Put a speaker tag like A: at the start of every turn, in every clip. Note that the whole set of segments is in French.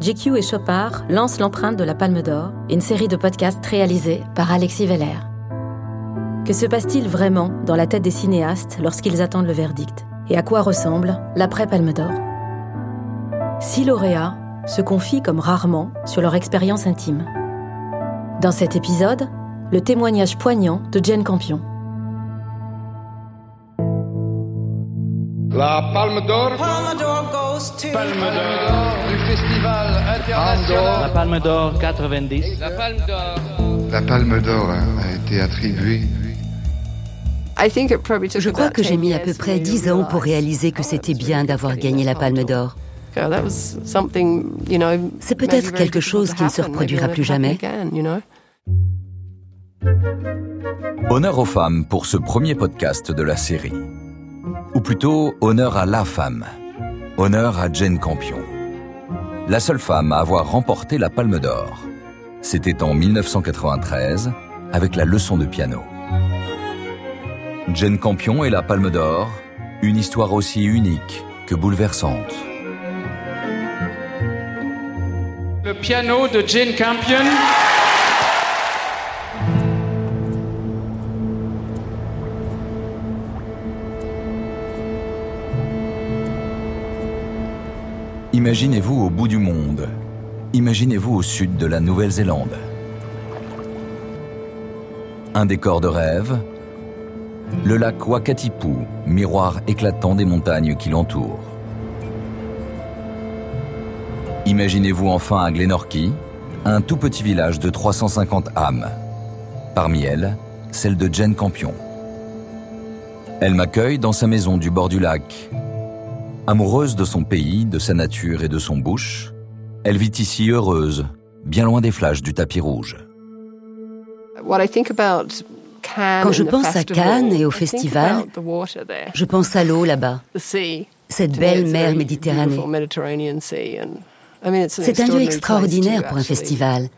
A: GQ et Chopard lancent l'empreinte de la Palme d'Or, une série de podcasts réalisés par Alexis Veller. Que se passe-t-il vraiment dans la tête des cinéastes lorsqu'ils attendent le verdict? Et à quoi ressemble l'après Palme d'Or? Six lauréats se confient comme rarement sur leur expérience intime. Dans cet épisode, le témoignage poignant de Jane Campion.
B: La Palme d'Or.
C: Palme d'Or goes to
B: Palme d'Or du Festival international.
D: La Palme d'Or 90.
B: La Palme d'Or.
E: La Palme d'Or a été attribuée.
F: Je crois que j'ai mis à peu près dix ans pour réaliser que c'était bien d'avoir gagné la Palme d'Or. C'est peut-être quelque chose qui ne se reproduira plus jamais.
G: Honneur aux femmes pour ce premier podcast de la série. Ou plutôt, honneur à la femme. Honneur à Jane Campion. La seule femme à avoir remporté la Palme d'Or. C'était en 1993, avec la leçon de piano. Jane Campion et la Palme d'Or, une histoire aussi unique que bouleversante.
B: Le piano de Jane Campion.
G: Imaginez-vous au bout du monde. Imaginez-vous au sud de la Nouvelle-Zélande. Un décor de rêve. Le lac Wakatipu, miroir éclatant des montagnes qui l'entourent. Imaginez-vous enfin à Glenorchy, un tout petit village de 350 âmes. Parmi elles, celle de Jane Campion. Elle m'accueille dans sa maison du bord du lac. Amoureuse de son pays, de sa nature et de son bush, elle vit ici heureuse, bien loin des flashs du tapis rouge.
F: Quand je pense à Cannes et au festival, je pense à l'eau là-bas, cette belle mer Méditerranée. C'est un lieu extraordinaire pour un festival,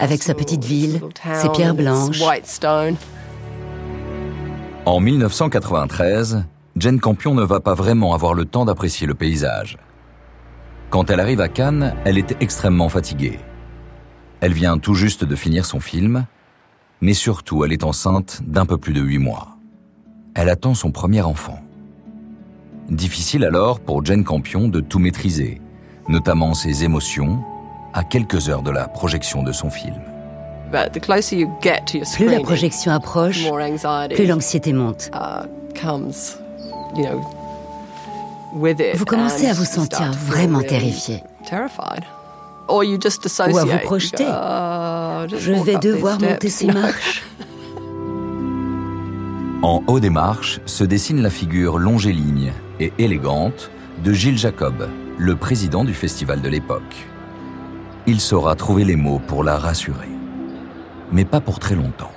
F: avec sa petite ville, ses pierres blanches.
G: En 1993, Jane Campion ne va pas vraiment avoir le temps d'apprécier le paysage. Quand elle arrive à Cannes, elle est extrêmement fatiguée. Elle vient tout juste de finir son film, mais surtout elle est enceinte d'un peu plus de huit mois. Elle attend son premier enfant. Difficile alors pour Jane Campion de tout maîtriser, notamment ses émotions, à quelques heures de la projection de son film.
F: Plus la projection approche, plus l'anxiété monte. Vous commencez à vous sentir vraiment terrifié. Ou à vous projeter. Je vais devoir monter ces marches.
G: En haut des marches se dessine la figure longéligne et élégante de Gilles Jacob, le président du festival de l'époque. Il saura trouver les mots pour la rassurer. Mais pas pour très longtemps.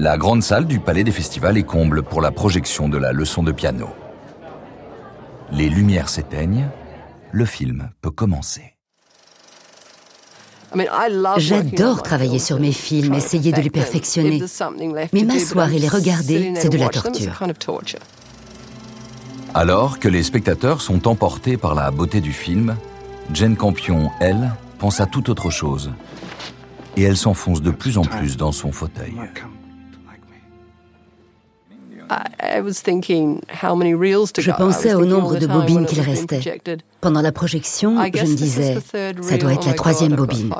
G: La grande salle du Palais des Festivals est comble pour la projection de la leçon de piano. Les lumières s'éteignent, le film peut commencer.
F: J'adore travailler sur mes films, essayer de les perfectionner. Mais m'asseoir et les regarder, c'est de la torture.
G: Alors que les spectateurs sont emportés par la beauté du film, Jane Campion, elle, pense à toute autre chose. Et elle s'enfonce de plus en plus dans son fauteuil.
F: Je pensais au nombre de bobines qu'il restait. Pendant la projection, je me disais, ça doit être la troisième bobine.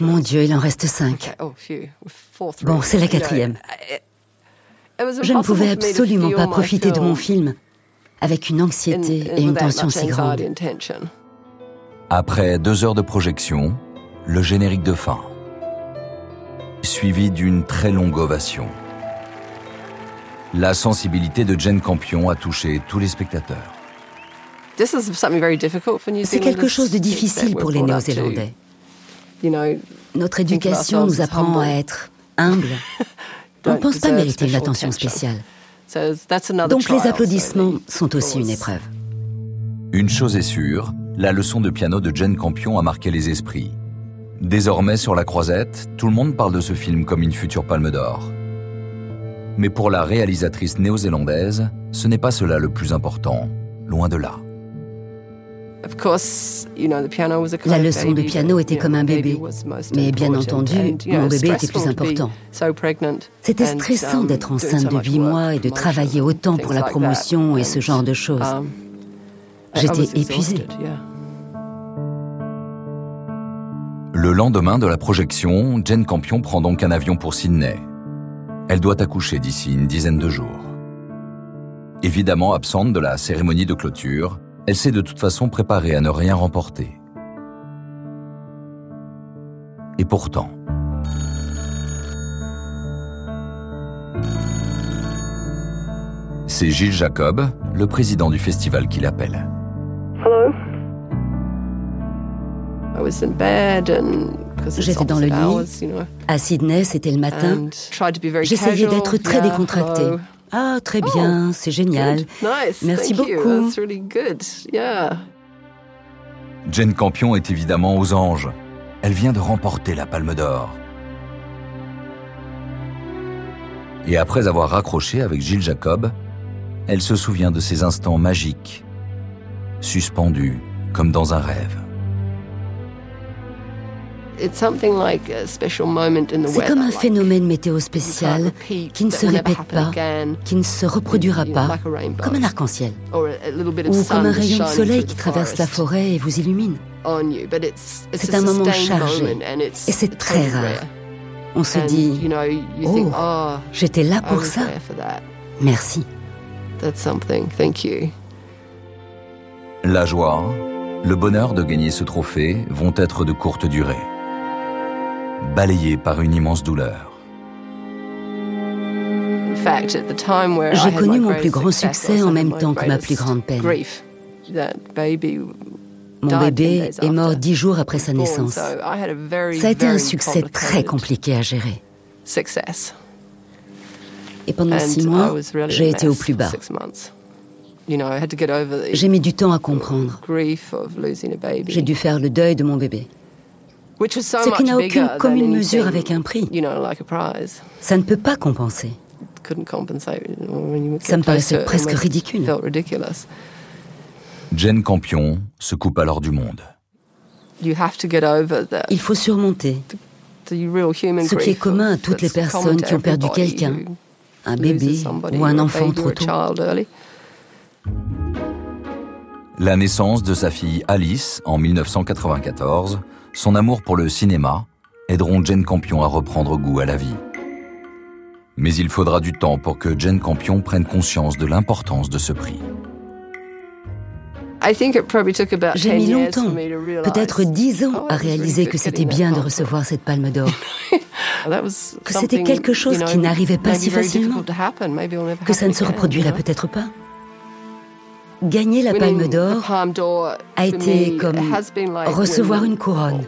F: Mon Dieu, il en reste cinq. Bon, c'est la quatrième. Je ne pouvais absolument pas profiter de mon film avec une anxiété et une tension si grandes.
G: Après deux heures de projection, le générique de fin, suivi d'une très longue ovation. La sensibilité de Jane Campion a touché tous les spectateurs.
F: C'est quelque chose de difficile pour les Néo-Zélandais. Notre éducation nous apprend à être humbles. On ne pense pas mériter une attention spéciale. Donc les applaudissements sont aussi une épreuve.
G: Une chose est sûre, la leçon de piano de Jane Campion a marqué les esprits. Désormais sur la croisette, tout le monde parle de ce film comme une future palme d'or. Mais pour la réalisatrice néo-zélandaise, ce n'est pas cela le plus important, loin de là.
F: La leçon de piano était comme un bébé, mais bien entendu, mon bébé était plus important. C'était stressant d'être enceinte de 8 mois et de travailler autant pour la promotion et ce genre de choses. Um, J'étais épuisée.
G: Le lendemain de la projection, Jane Campion prend donc un avion pour Sydney. Elle doit accoucher d'ici une dizaine de jours. Évidemment absente de la cérémonie de clôture, elle s'est de toute façon préparée à ne rien remporter. Et pourtant... C'est Gilles Jacob, le président du festival, qui l'appelle.
F: J'étais dans le lit. À Sydney, c'était le matin. J'essayais d'être très décontractée. Ah, très oh, bien, c'est génial. Merci beaucoup.
G: Jane Campion est évidemment aux anges. Elle vient de remporter la Palme d'Or. Et après avoir raccroché avec Gilles Jacob, elle se souvient de ces instants magiques, suspendus comme dans un rêve.
F: C'est comme un phénomène météo spécial qui ne se répète pas, qui ne se reproduira pas, comme un arc-en-ciel, ou comme un rayon de soleil qui traverse la forêt et vous illumine. C'est un moment chargé. et c'est très rare. On se dit, oh, oh, j'étais là pour ça. Merci.
G: La joie, le bonheur de gagner ce trophée vont être de courte durée balayé par une immense douleur.
F: J'ai connu mon plus grand succès en même temps que ma plus grande peine. Mon bébé est mort dix jours après sa naissance. Ça a été un succès très compliqué à gérer. Et pendant six mois, j'ai été au plus bas. J'ai mis du temps à comprendre. J'ai dû faire le deuil de mon bébé ce qui n'a aucune commune mesure avec un prix. Ça ne peut pas compenser. Ça me paraissait presque ridicule.
G: Jane Campion se coupe alors du monde.
F: Il faut surmonter ce qui est commun à toutes les personnes qui ont perdu quelqu'un, un bébé ou un enfant trop tôt.
G: La naissance de sa fille Alice en 1994 son amour pour le cinéma aideront Jane Campion à reprendre goût à la vie. Mais il faudra du temps pour que Jane Campion prenne conscience de l'importance de ce prix.
F: J'ai mis longtemps, peut-être dix ans, à réaliser que c'était bien de recevoir cette palme d'or. que c'était quelque chose qui n'arrivait pas si facilement. Que ça ne se reproduira peut-être pas. Gagner la Palme d'Or a été comme recevoir une couronne.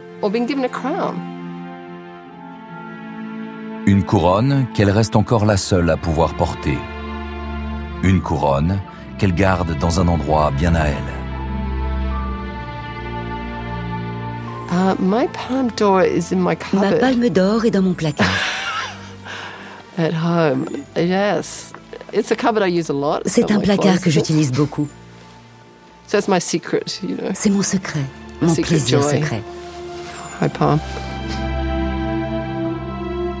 G: Une couronne qu'elle reste encore la seule à pouvoir porter. Une couronne qu'elle garde dans un endroit bien à elle.
F: Uh, ma palme d'or est dans mon placard. C'est un placard que j'utilise beaucoup. C'est mon secret, mon plaisir secret.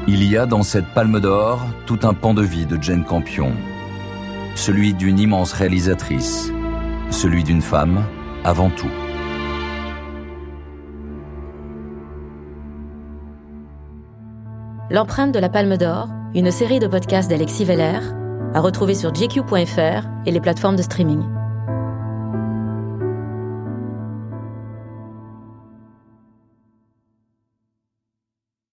G: Il y a dans cette palme d'or tout un pan de vie de Jane Campion. Celui d'une immense réalisatrice, celui d'une femme avant tout.
A: L'empreinte de la Palme d'Or, une série de podcasts d'Alexis Veller, à retrouver sur gq.fr et les plateformes de streaming.